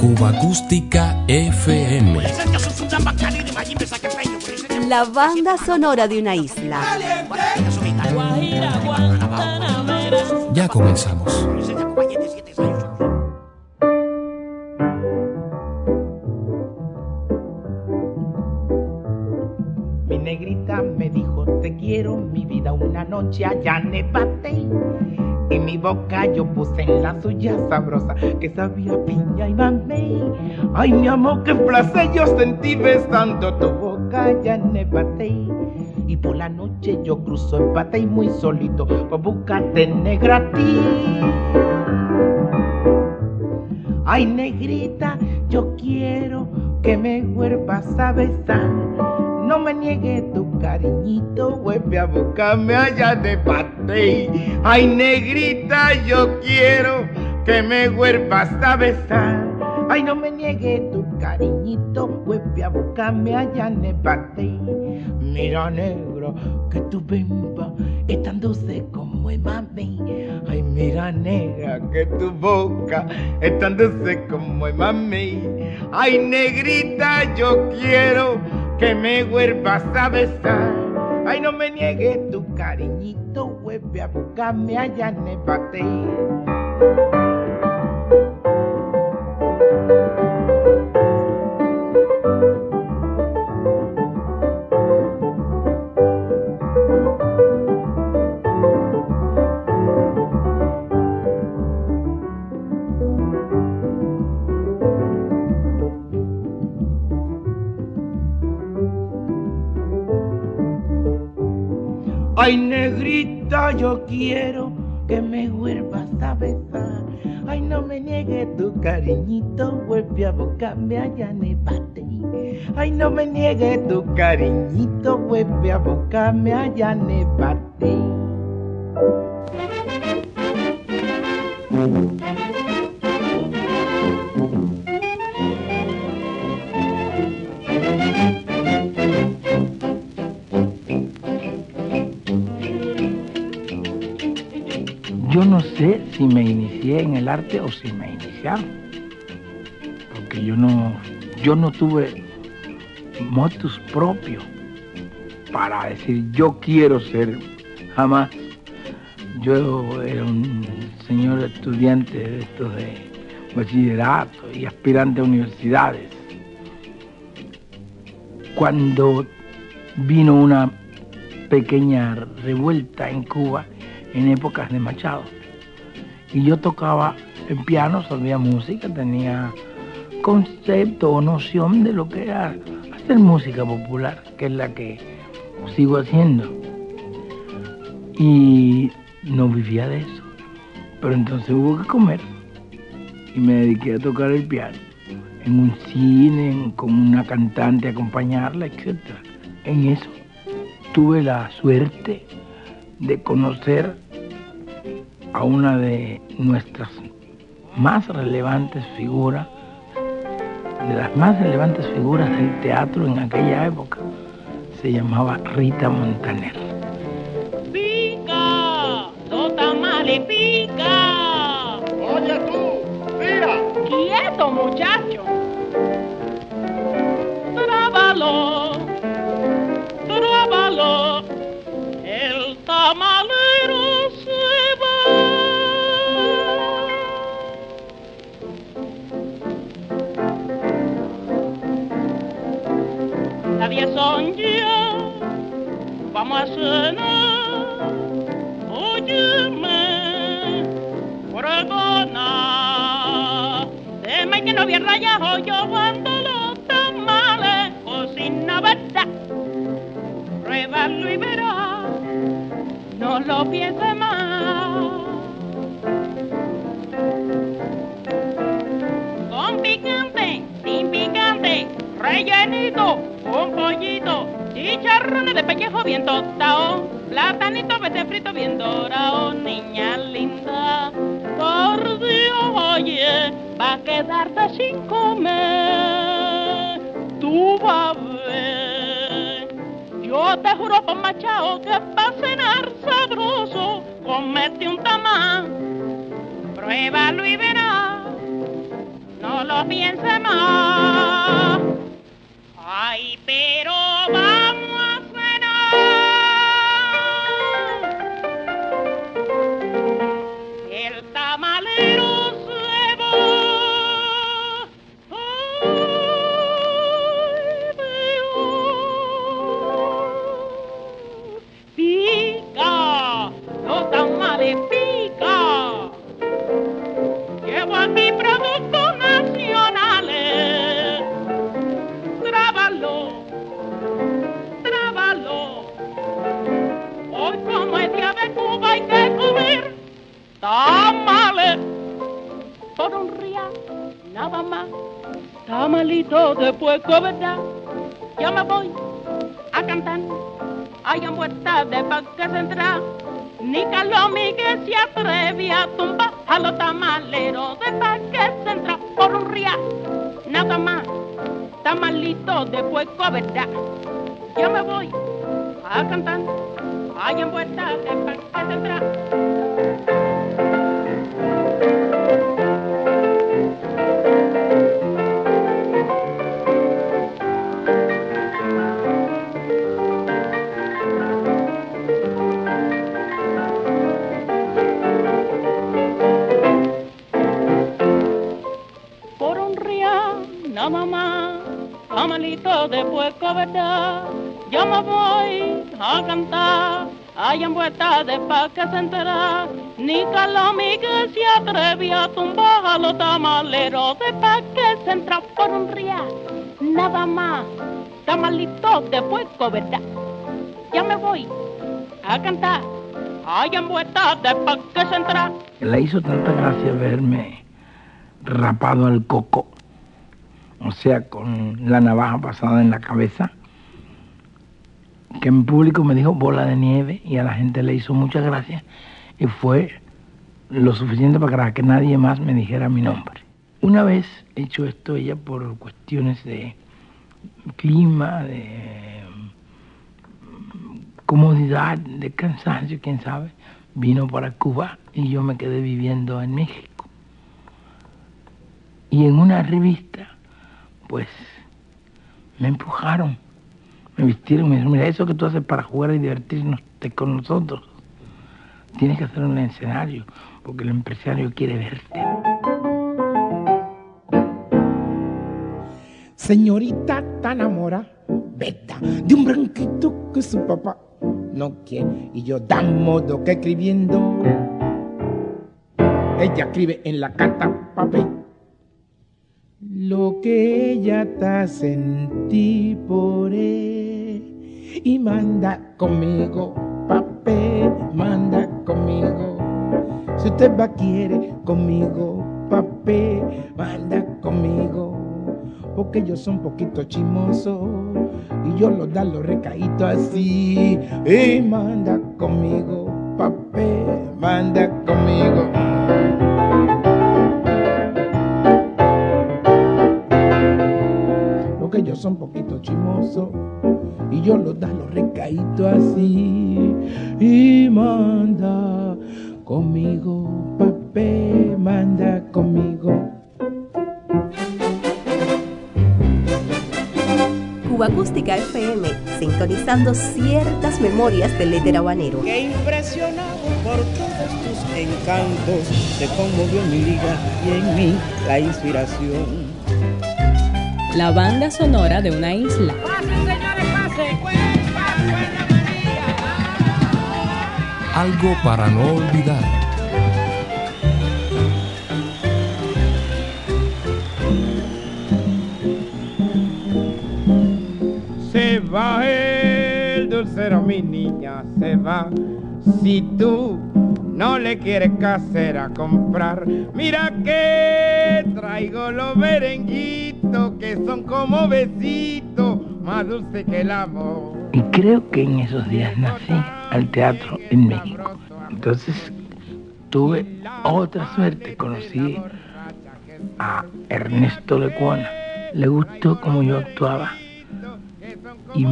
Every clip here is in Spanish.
Cuba Acústica FM. La banda sonora de una isla. Ya comenzamos. Mi negrita me dijo te quiero mi una noche allá nevate y mi boca yo puse en la suya sabrosa que sabía piña y mamey. Ay mi amor qué placer yo sentí besando tu boca allá nevate y por la noche yo cruzo el y muy solito por buscarte negra a ti. Ay negrita yo quiero que me vuelvas a besar no me niegue tu cariñito, vuelve a buscarme allá de pate. Ay, negrita, yo quiero que me vuelvas a besar. Ay, no me niegue tu cariñito, vuelve a buscarme allá de pate. Mira, negro, que tu bimba es tan dulce como el mami. Ay, mira, negra, que tu boca es tan dulce como el mami. Ay, negrita, yo quiero que me vuelvas a besar. Ay, no me niegue tu cariñito, vuelve a buscarme allá en el negrita, yo quiero que me vuelvas a besar. Ay, no me niegue tu cariñito, vuelve a buscarme allá en el. Ay, no me niegue tu cariñito, vuelve a buscarme allá en el Yo no sé si me inicié en el arte o si me iniciaron, porque yo no, yo no tuve motus propio para decir yo quiero ser jamás. Yo era un señor estudiante de estos de bachillerato y aspirante a universidades. Cuando vino una pequeña revuelta en Cuba, en épocas de Machado. Y yo tocaba el piano, sabía música, tenía concepto o noción de lo que era hacer música popular, que es la que sigo haciendo. Y no vivía de eso. Pero entonces hubo que comer. Y me dediqué a tocar el piano. En un cine, con una cantante, acompañarla, etc. En eso tuve la suerte de conocer a una de nuestras más relevantes figuras, de las más relevantes figuras del teatro en aquella época. Se llamaba Rita Montaner. Pica, los tamales pica. Oye tú, mira. Quieto, muchacho. Yo cuando de pellejo bien tostado, platanito vete frito bien dorado, niña linda. Por Dios, oye, va a quedarte sin comer. Tú vas a ver. Yo te juro por machado que para cenar sabroso, comete un tamal. Pruébalo y verás, lo piense más. Ay, pero Ni Calomi que se atreve a tumbar a los tamaleros de Parque Central por un real. Nada más, tamalito de puerco, ¿verdad? Yo me voy a cantar. Hay en vuelta de Parque Central. Tamalito de puerco, ¿verdad? Yo me voy a cantar, hay en de pa' que se entera, ni que se atreve a tumbar a los tamaleros de pa' que se entra por un real, nada más, tamalito de puerco, ¿verdad? Ya me voy a cantar, hay en de pa' que se entra. Le hizo tanta gracia verme rapado al coco, o sea, con la navaja pasada en la cabeza, que en público me dijo bola de nieve y a la gente le hizo muchas gracias y fue lo suficiente para que nadie más me dijera mi nombre. Una vez hecho esto ella por cuestiones de clima, de mm, comodidad, de cansancio, quién sabe, vino para Cuba y yo me quedé viviendo en México. Y en una revista, pues, me empujaron, me vistieron, me dijeron, mira, eso que tú haces para jugar y divertirnos con nosotros, tienes que hacer un escenario, porque el empresario quiere verte. Señorita tan enamora, beta, de un branquito que su papá no quiere. Y yo dan modo que escribiendo, ella escribe en la carta papel. Lo que ella está sentí por él y manda conmigo, papel, manda conmigo. Si usted va quiere conmigo, papel, manda conmigo. Porque yo soy un poquito chimoso y yo lo da los recaíto así. Y manda conmigo, papel, manda conmigo. Soy un poquito chimoso y yo lo da los recaíto así. Y manda conmigo, papel, manda conmigo. Cuba Acústica FM, sintonizando ciertas memorias del éter habanero. que impresionado por todos tus encantos, se conmovió mi liga y en mí la inspiración. La banda sonora de una isla. Algo para no olvidar. Se va el dulcero, mi niña, se va. Si tú no le quieres casera comprar, mira que traigo los que son como besitos, más dulce que el amor. Y creo que en esos días nací al teatro en México. Entonces tuve otra suerte, conocí a Ernesto Lecuona. Le gustó como yo actuaba y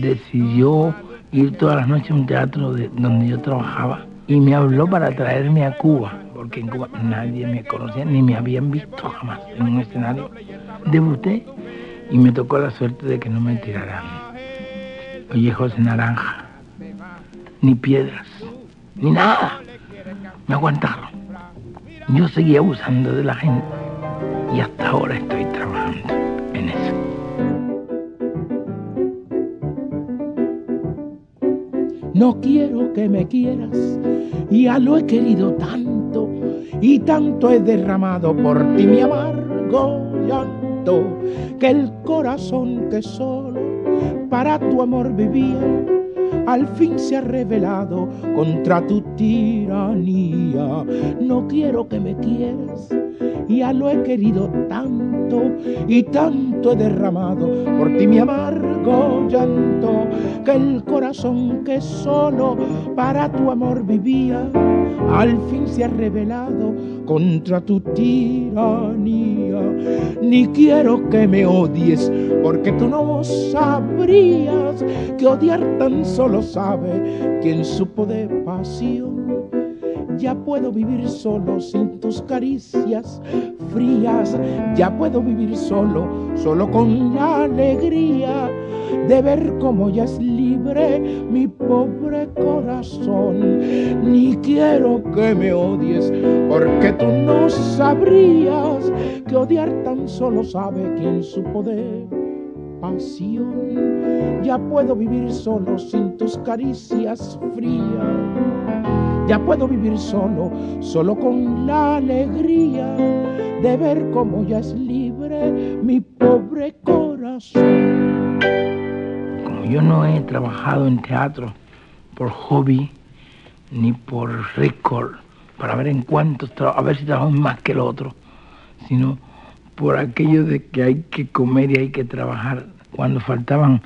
decidió ir todas las noches a un teatro de- donde yo trabajaba y me habló para traerme a Cuba, porque en Cuba nadie me conocía ni me habían visto jamás en un escenario. Debuté y me tocó la suerte de que no me tiraran ollejos de naranja, ni piedras, ni nada. Me aguantaron. Yo seguía abusando de la gente y hasta ahora estoy trabajando en eso. No quiero que me quieras, ya lo he querido tanto y tanto he derramado por ti mi amargo que el corazón que solo para tu amor vivía, al fin se ha revelado contra tu tiranía. No quiero que me quieras, ya lo he querido tanto y tanto he derramado por ti mi llanto, que el corazón que solo para tu amor vivía, al fin se ha revelado contra tu tiranía. Ni quiero que me odies, porque tú no sabrías que odiar tan solo sabe quien supo de pasión. Ya puedo vivir solo sin tus caricias frías, ya puedo vivir solo, solo con la alegría de ver cómo ya es libre mi pobre corazón. Ni quiero que me odies, porque tú no sabrías que odiar tan solo sabe quien supo de pasión. Ya puedo vivir solo sin tus caricias frías. Ya puedo vivir solo, solo con la alegría de ver cómo ya es libre mi pobre corazón. Como yo no he trabajado en teatro por hobby ni por récord, para ver en cuántos a ver si trabajo más que el otro, sino por aquello de que hay que comer y hay que trabajar. Cuando faltaban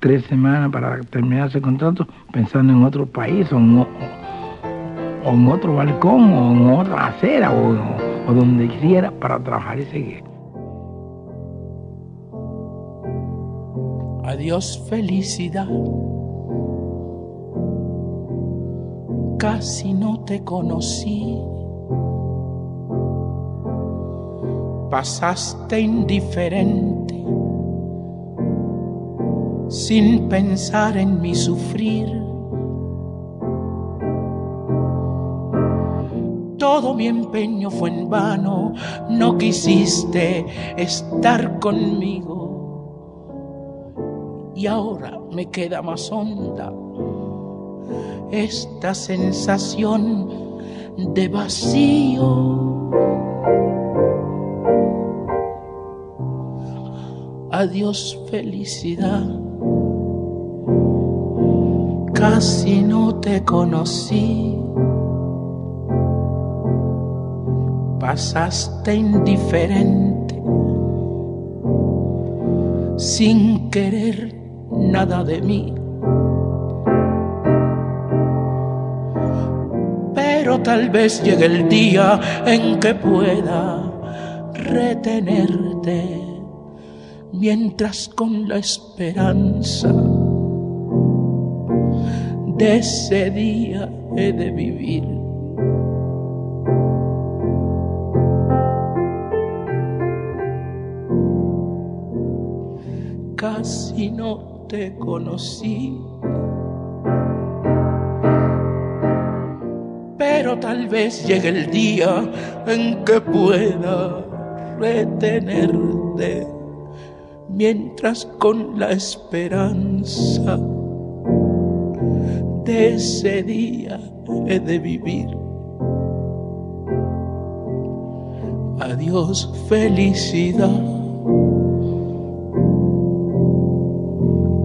tres semanas para terminar ese contrato, pensando en otro país o en, o en otro balcón o en otra acera o, o donde quisiera para trabajar y seguir. Adiós felicidad. Casi no te conocí. Pasaste indiferente, sin pensar en mi sufrir. Mi empeño fue en vano, no quisiste estar conmigo y ahora me queda más honda esta sensación de vacío. Adiós felicidad, casi no te conocí. Pasaste indiferente, sin querer nada de mí. Pero tal vez llegue el día en que pueda retenerte, mientras con la esperanza de ese día he de vivir. Casi no te conocí. Pero tal vez llegue el día en que pueda retenerte, mientras con la esperanza de ese día he de vivir. Adiós felicidad.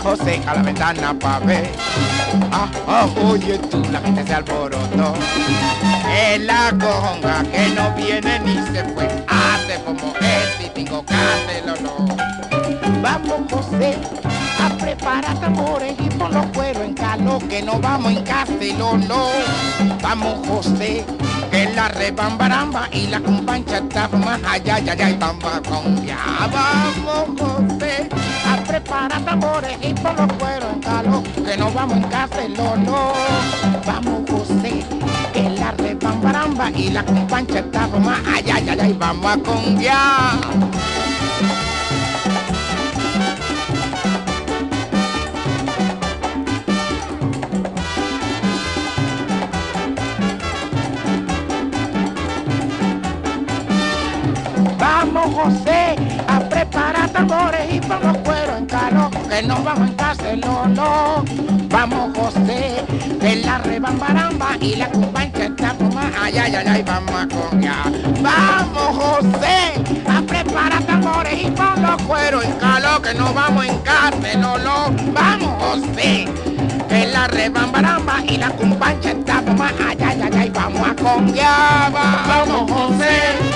José a la ventana pa' ver. Ah, ah, oye tú, la gente se alborotó. Es la conga que no viene ni se fue. Hace como el típico no. Vamos José a preparar tambores y por los cueros en calor que no vamos en no. Vamos José la rebambaramba y la compancha está más allá, ya, y vamos con ya. Vamos José a preparar tambores y por los cueros calor que no vamos en no. Vamos José que la rebambaramba y la compancha está más allá, ya, ya, y vamos a con ya. José a preparar tambores y por los cueros en calor, que no vamos en casa, no. Vamos José, de la rebambaramba y la cubancha está más allá, ay, ay, vamos a coñar. Vamos José, a preparar tambores y por los cueros en calor, que no vamos en casa, no, no. Vamos José, de la rebambaramba y la cumbancha está más allá, ay, ay, vamos a coñar. Vamos José.